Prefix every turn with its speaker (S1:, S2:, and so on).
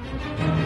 S1: Música